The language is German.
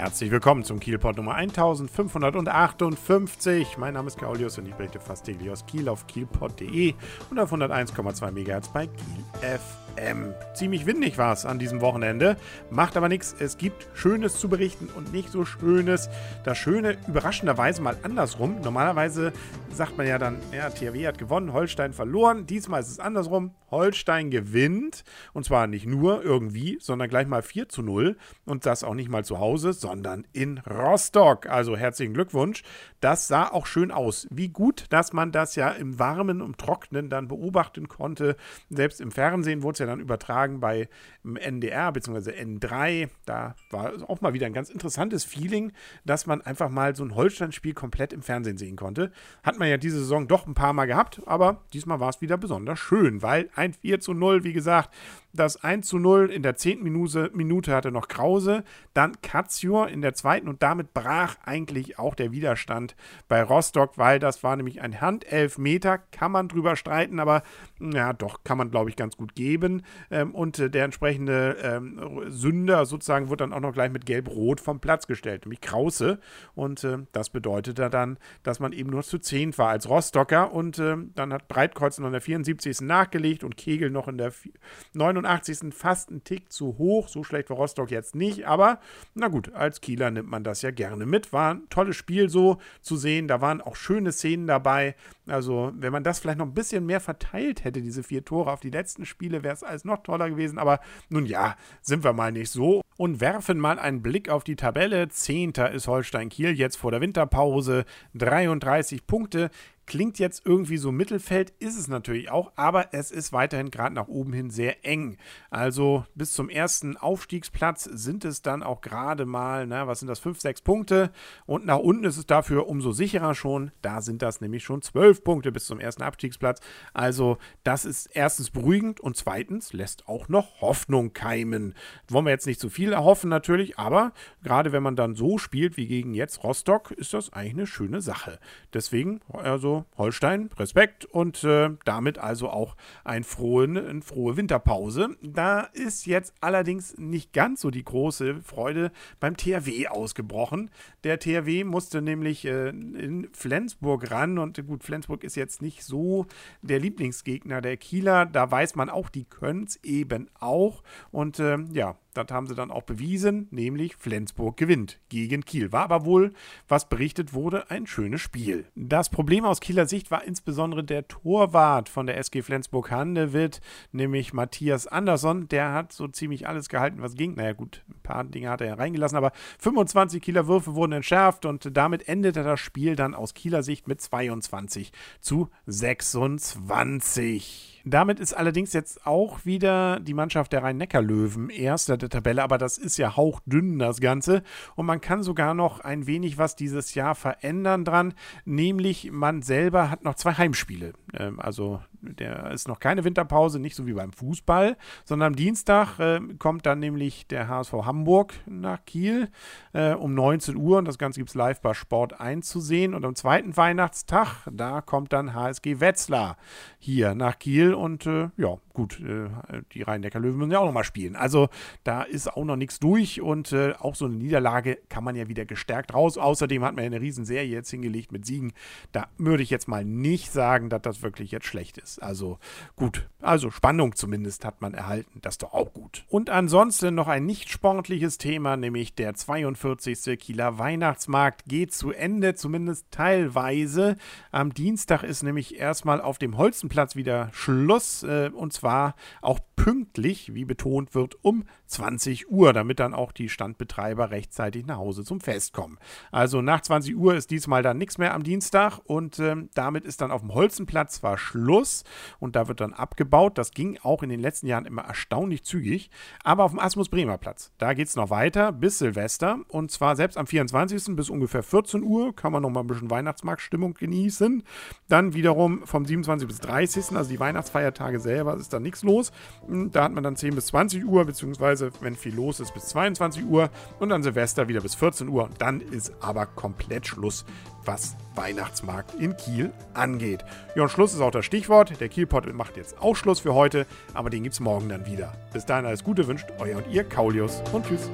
Herzlich willkommen zum Kielport Nummer 1558. Mein Name ist Kaulius und ich berichte fast täglich aus Kiel auf kielport.de und auf 101,2 MHz bei Kiel FM. Ziemlich windig war es an diesem Wochenende, macht aber nichts. Es gibt Schönes zu berichten und nicht so Schönes. Das Schöne überraschenderweise mal andersrum. Normalerweise sagt man ja dann, ja, THW hat gewonnen, Holstein verloren. Diesmal ist es andersrum. Holstein gewinnt und zwar nicht nur irgendwie, sondern gleich mal 4 zu 0 und das auch nicht mal zu Hause, sondern in Rostock. Also herzlichen Glückwunsch. Das sah auch schön aus. Wie gut, dass man das ja im Warmen und Trocknen dann beobachten konnte. Selbst im Fernsehen wurde es ja dann übertragen bei NDR bzw. N3. Da war auch mal wieder ein ganz interessantes Feeling, dass man einfach mal so ein Holstein-Spiel komplett im Fernsehen sehen konnte. Hat man ja diese Saison doch ein paar Mal gehabt, aber diesmal war es wieder besonders schön, weil ein 4 zu 0, wie gesagt, das 1 zu 0 in der 10. Minute, Minute hatte noch Krause, dann Katzior in der zweiten und damit brach eigentlich auch der Widerstand bei Rostock, weil das war nämlich ein Handelfmeter, kann man drüber streiten, aber ja, doch, kann man glaube ich ganz gut geben. Ähm, und äh, der entsprechende ähm, Sünder sozusagen wird dann auch noch gleich mit Gelb-Rot vom Platz gestellt, nämlich Krause. Und äh, das bedeutete dann, dass man eben nur zu 10 war als Rostocker und äh, dann hat Breitkreuz noch in der 74. nachgelegt und Kegel noch in der 89. 89. fast ein Tick zu hoch. So schlecht war Rostock jetzt nicht. Aber na gut, als Kieler nimmt man das ja gerne mit. War ein tolles Spiel so zu sehen. Da waren auch schöne Szenen dabei. Also, wenn man das vielleicht noch ein bisschen mehr verteilt hätte, diese vier Tore auf die letzten Spiele, wäre es alles noch toller gewesen. Aber nun ja, sind wir mal nicht so. Und werfen mal einen Blick auf die Tabelle. Zehnter ist Holstein Kiel jetzt vor der Winterpause. 33 Punkte. Klingt jetzt irgendwie so Mittelfeld, ist es natürlich auch, aber es ist weiterhin gerade nach oben hin sehr eng. Also bis zum ersten Aufstiegsplatz sind es dann auch gerade mal, na, was sind das, 5, 6 Punkte. Und nach unten ist es dafür umso sicherer schon. Da sind das nämlich schon 12 Punkte bis zum ersten Abstiegsplatz. Also das ist erstens beruhigend und zweitens lässt auch noch Hoffnung keimen. Wollen wir jetzt nicht zu viel erhoffen natürlich, aber gerade wenn man dann so spielt wie gegen jetzt Rostock, ist das eigentlich eine schöne Sache. Deswegen, also Holstein, Respekt und äh, damit also auch ein frohen, eine frohe Winterpause. Da ist jetzt allerdings nicht ganz so die große Freude beim THW ausgebrochen. Der THW musste nämlich äh, in Flensburg ran und gut, Flensburg ist jetzt nicht so der Lieblingsgegner der Kieler. Da weiß man auch, die können es eben auch. Und äh, ja, das haben sie dann auch bewiesen, nämlich Flensburg gewinnt gegen Kiel. War aber wohl, was berichtet wurde, ein schönes Spiel. Das Problem aus Kieler Sicht war insbesondere der Torwart von der SG Flensburg Handewitt, nämlich Matthias Andersson. Der hat so ziemlich alles gehalten, was ging. Naja, gut, ein paar Dinge hat er ja reingelassen, aber 25 Kieler Würfe wurden entschärft und damit endete das Spiel dann aus Kieler Sicht mit 22 zu 26. Damit ist allerdings jetzt auch wieder die Mannschaft der Rhein-Neckar-Löwen erster der Tabelle, aber das ist ja hauchdünn, das Ganze. Und man kann sogar noch ein wenig was dieses Jahr verändern dran, nämlich man selber hat noch zwei Heimspiele. Ähm, also der ist noch keine Winterpause, nicht so wie beim Fußball, sondern am Dienstag äh, kommt dann nämlich der HSV Hamburg nach Kiel äh, um 19 Uhr und das Ganze gibt es live bei Sport 1 zu sehen. Und am zweiten Weihnachtstag, da kommt dann HSG Wetzlar hier nach Kiel und äh, ja, gut, äh, die Rhein-Neckar-Löwen müssen ja auch nochmal spielen. Also da ist auch noch nichts durch und äh, auch so eine Niederlage kann man ja wieder gestärkt raus. Außerdem hat man ja eine Riesenserie jetzt hingelegt mit Siegen. Da würde ich jetzt mal nicht sagen, dass das wirklich jetzt schlecht ist ist. Also gut, also Spannung zumindest hat man erhalten. Das ist doch auch gut. Und ansonsten noch ein nicht sportliches Thema, nämlich der 42. Kieler Weihnachtsmarkt geht zu Ende, zumindest teilweise. Am Dienstag ist nämlich erstmal auf dem Holzenplatz wieder Schluss äh, und zwar auch pünktlich, wie betont wird, um 20 Uhr, damit dann auch die Standbetreiber rechtzeitig nach Hause zum Fest kommen. Also nach 20 Uhr ist diesmal dann nichts mehr am Dienstag und ähm, damit ist dann auf dem Holzenplatz zwar Schluss und da wird dann abgebaut. Das ging auch in den letzten Jahren immer erstaunlich zügig, aber auf dem Asmus Bremer Platz, da geht es noch weiter bis Silvester und zwar selbst am 24. bis ungefähr 14 Uhr kann man noch mal ein bisschen Weihnachtsmarktstimmung genießen. Dann wiederum vom 27. bis 30. also die Weihnachtsfeiertage selber ist da nichts los. Da hat man dann 10 bis 20 Uhr, beziehungsweise wenn viel los ist, bis 22 Uhr und dann Silvester wieder bis 14 Uhr. Und dann ist aber komplett Schluss, was Weihnachtsmarkt in Kiel angeht. Ja, und Schluss ist auch das Stichwort. Der Kielpot macht jetzt auch Schluss für heute, aber den gibt es morgen dann wieder. Bis dahin alles Gute wünscht euer und ihr Kaulius und tschüss.